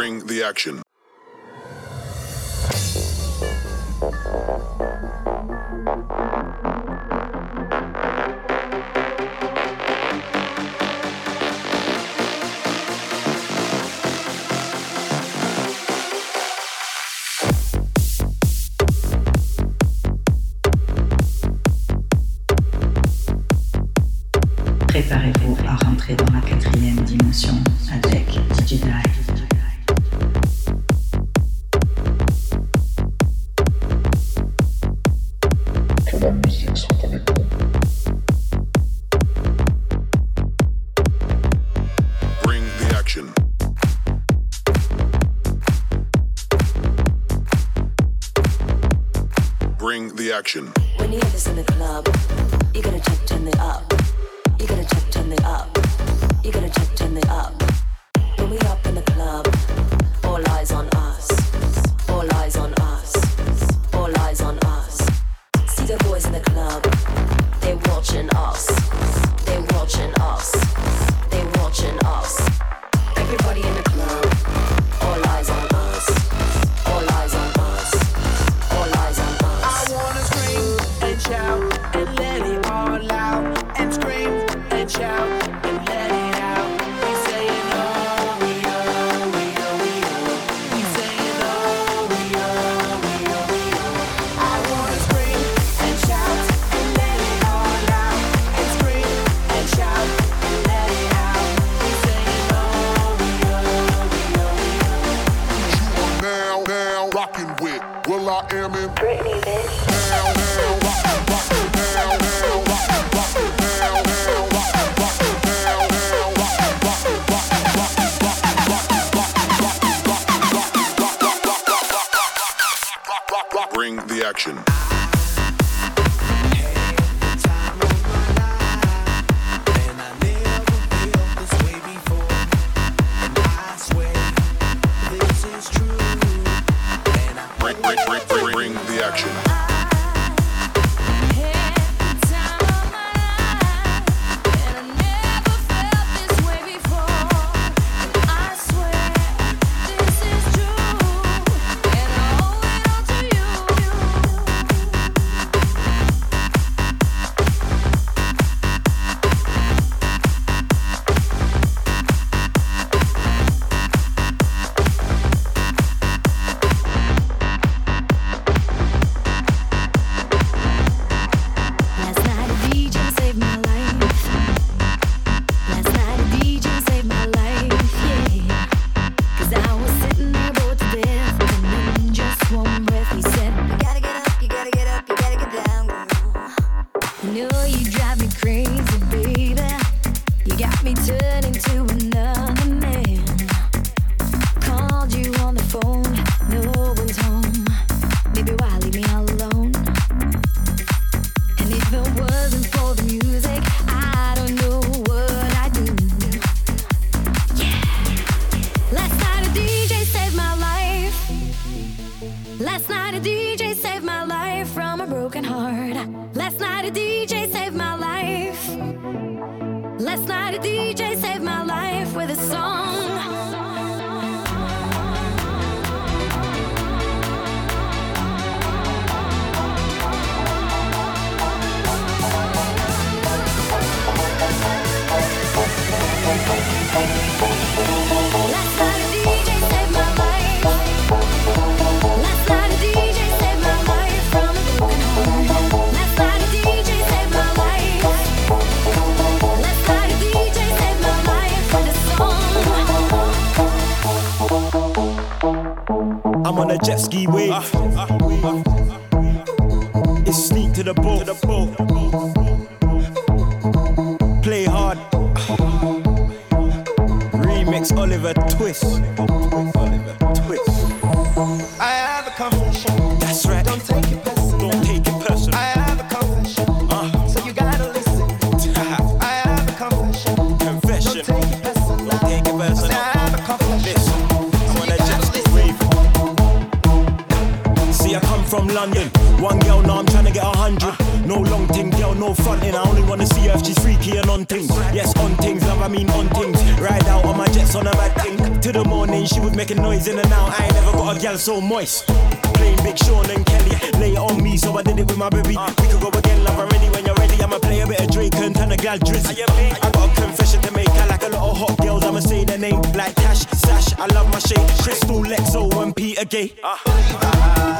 Bring the action. Action. so moist. Playing Big Sean and Kelly, lay it on me, so I did it with my baby. We could go again, love already when you're ready. I'ma play a bit of Drake and turn a gal drizzy. I got a confession to make, I like a lot of hot girls. I'ma say their name like Cash, Sash. I love my shape, Crystal, Lexo, and Peter Gay. Uh, uh,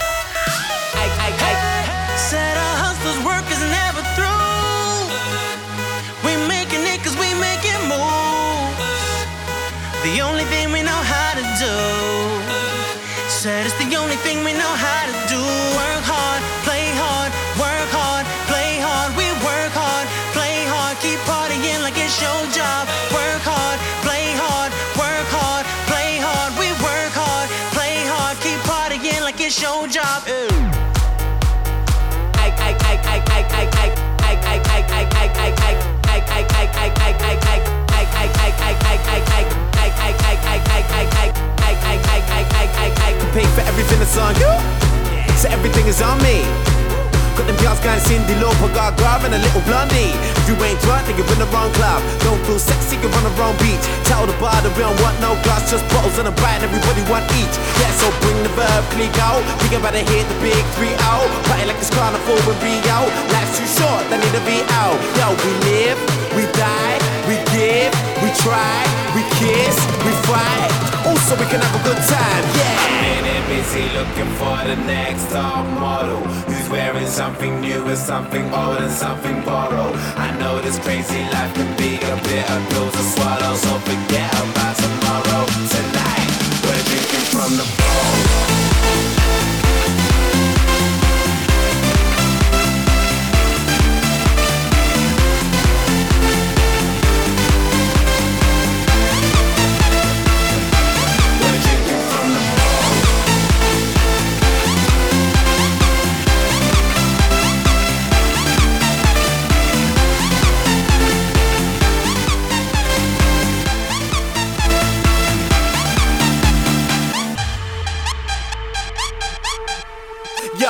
Said a hustler's work is never through. We making it cause we making moves. The only thing we know how to do. Said it's the only thing we know how to do. Work hard, play hard, work hard, play hard. We work hard, play hard, keep partying like it's your job. Pay for everything that's on you. So everything is on me. Got them girls going Cyndi Lauper, got Grab and a little blondie. If you ain't drunk, then you're in the wrong club. Don't feel sexy, you're on the wrong beach. Tell the bar that we don't want no glass, just bottles and a bite, and everybody want each. Yeah, so bring the verb, click out. We about to hit the big three out. Party like it's carnival with Rio. Life's too short, they need to be out. Yo, we live, we die, we give, we try, we kiss, we fight. Also, we can have a good time, yeah. Minute busy looking for the next top model who's wearing something new and something old and something borrowed. I know this crazy life can be a bit of pills to swallow, so forget about tomorrow. Tonight, we're drinking from the bowl.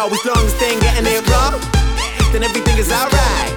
Yo, as long as they ain't getting it wrong, then everything is alright.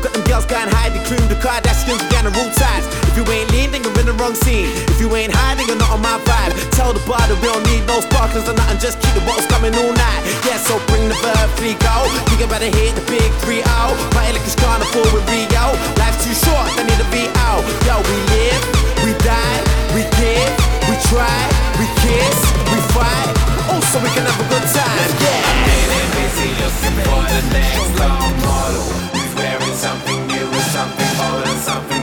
Got them girls going hide, the cream, the Kardashians, we got the rule ties. If you ain't lean, then you're in the wrong scene. If you ain't hiding, you're not on my vibe. Tell the bar that we don't need no sparklers or nothing, just keep the bottles coming all night. Yeah, so bring the verb, three go. We about to hit the big three out. Party like it's carnival with Rio. Life's too short, they need to be out. Yo, we live, we die, we give, we try, we kiss, we fight. Also, we can have a good time. Yeah. Minute busy looking for the next top model who's wearing something new and something old and something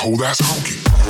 cold ass honky.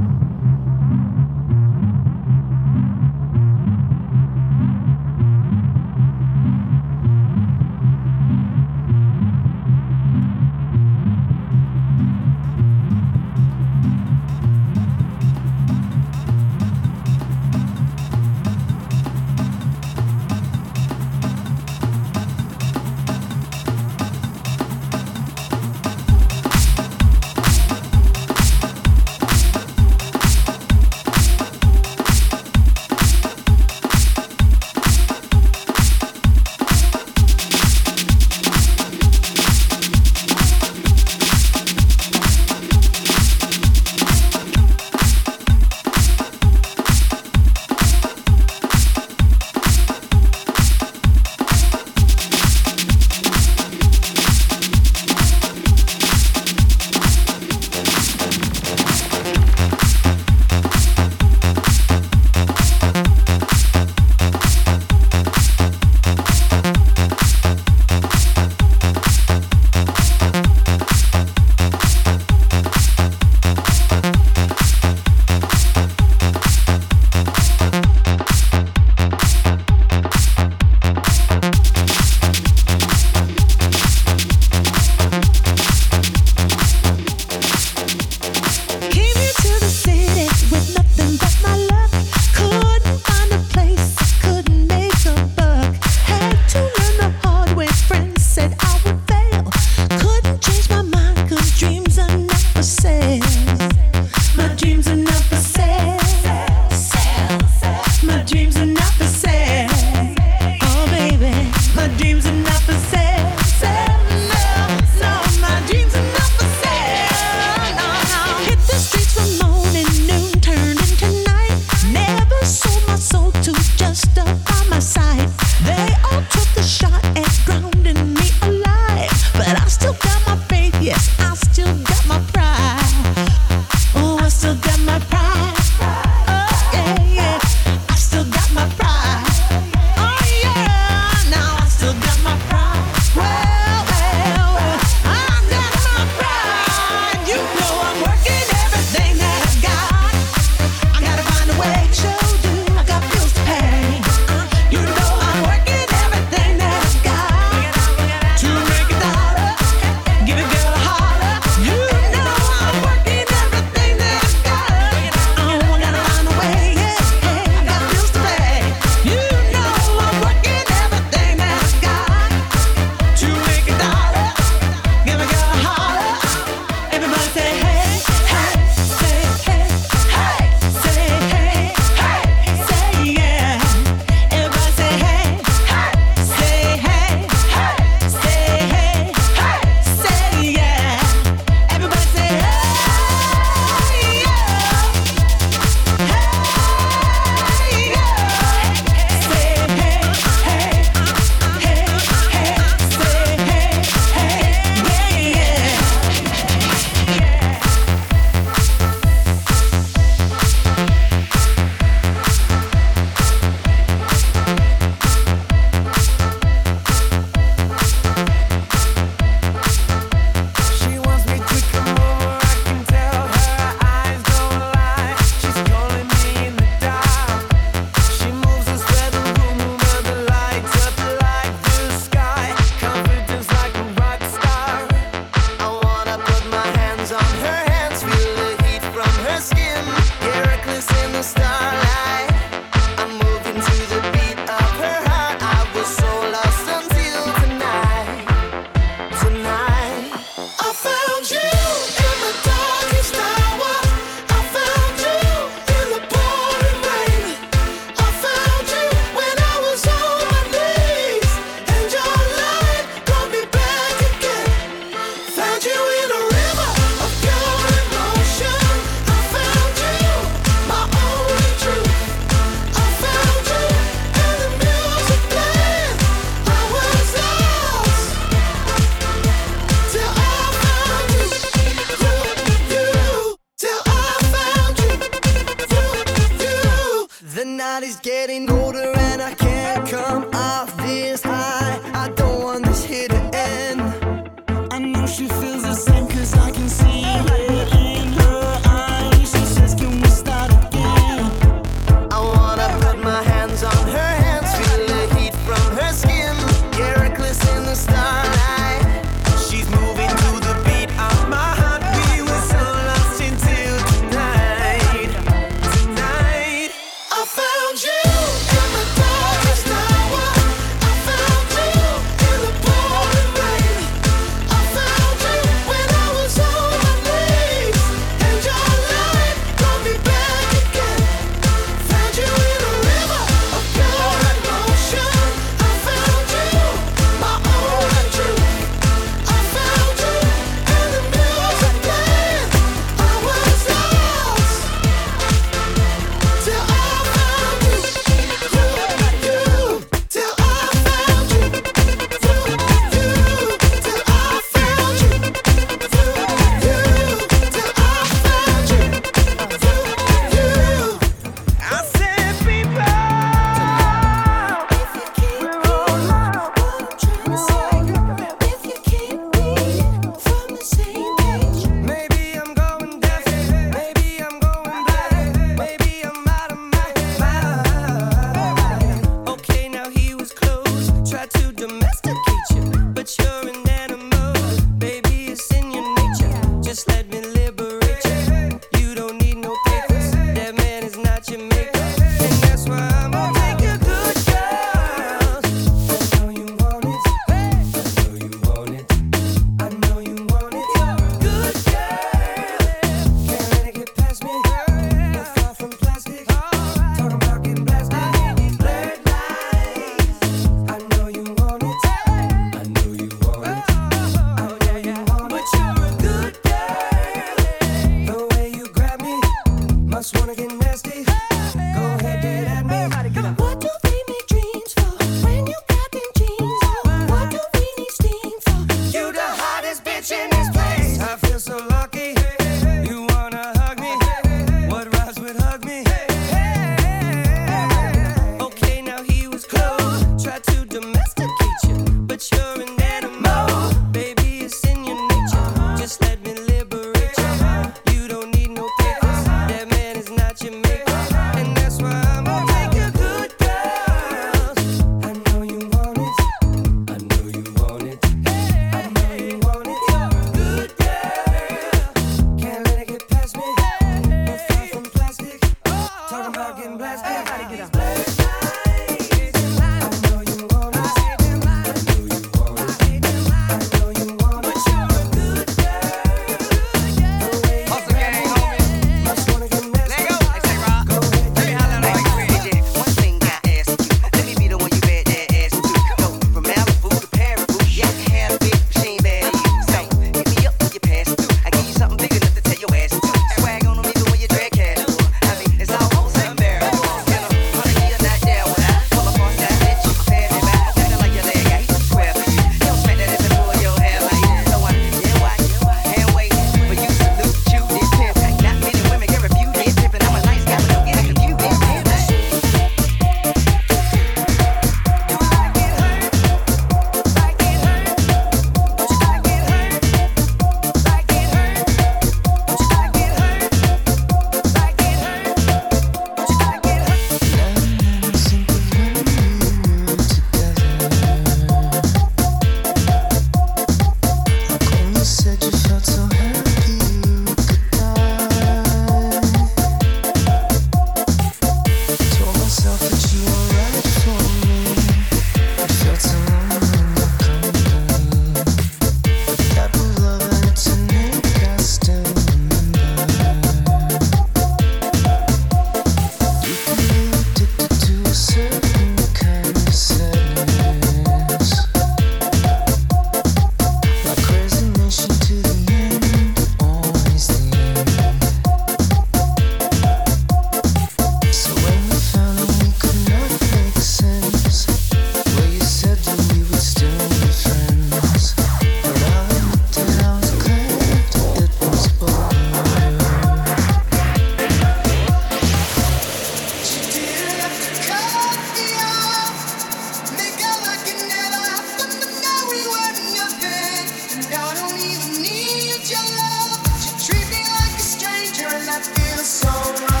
lost in a song.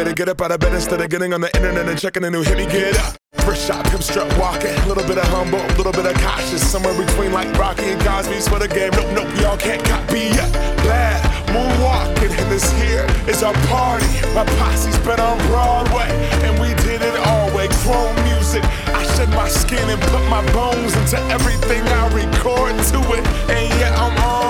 Way to get up out of bed instead of getting on the internet and checking a new hit. Me get up. First shot, pimp strut walking. A little bit of humble, a little bit of cautious. Somewhere between like Rocky and Cosby's for the game. Nope, nope, y'all can't copy yet. Glad moonwalking, and this here is our party. My posse's been on Broadway, and we did it all way. Chrome music. I shed my skin and put my bones into everything I record to it. And yeah, I'm on.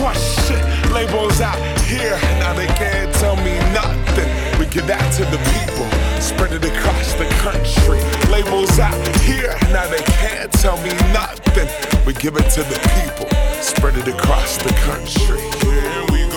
crush shit. Labels out here, now they can't tell me nothing. We give that to the people, spread it across the country. Labels out here, now they can't tell me nothing. We give it to the people, spread it across the country. Here we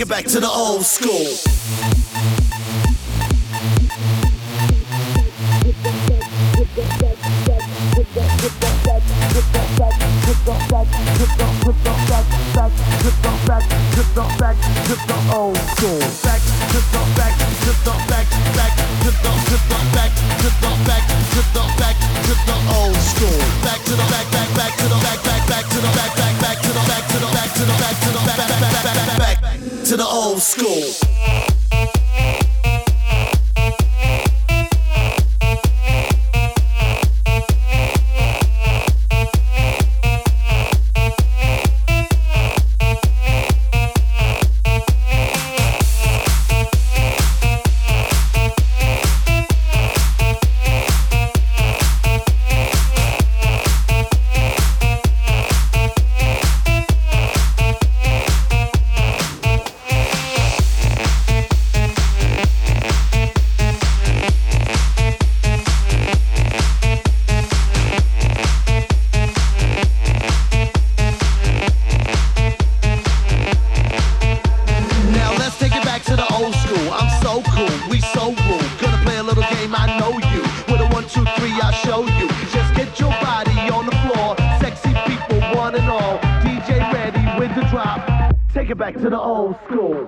Take it back to the old school. School.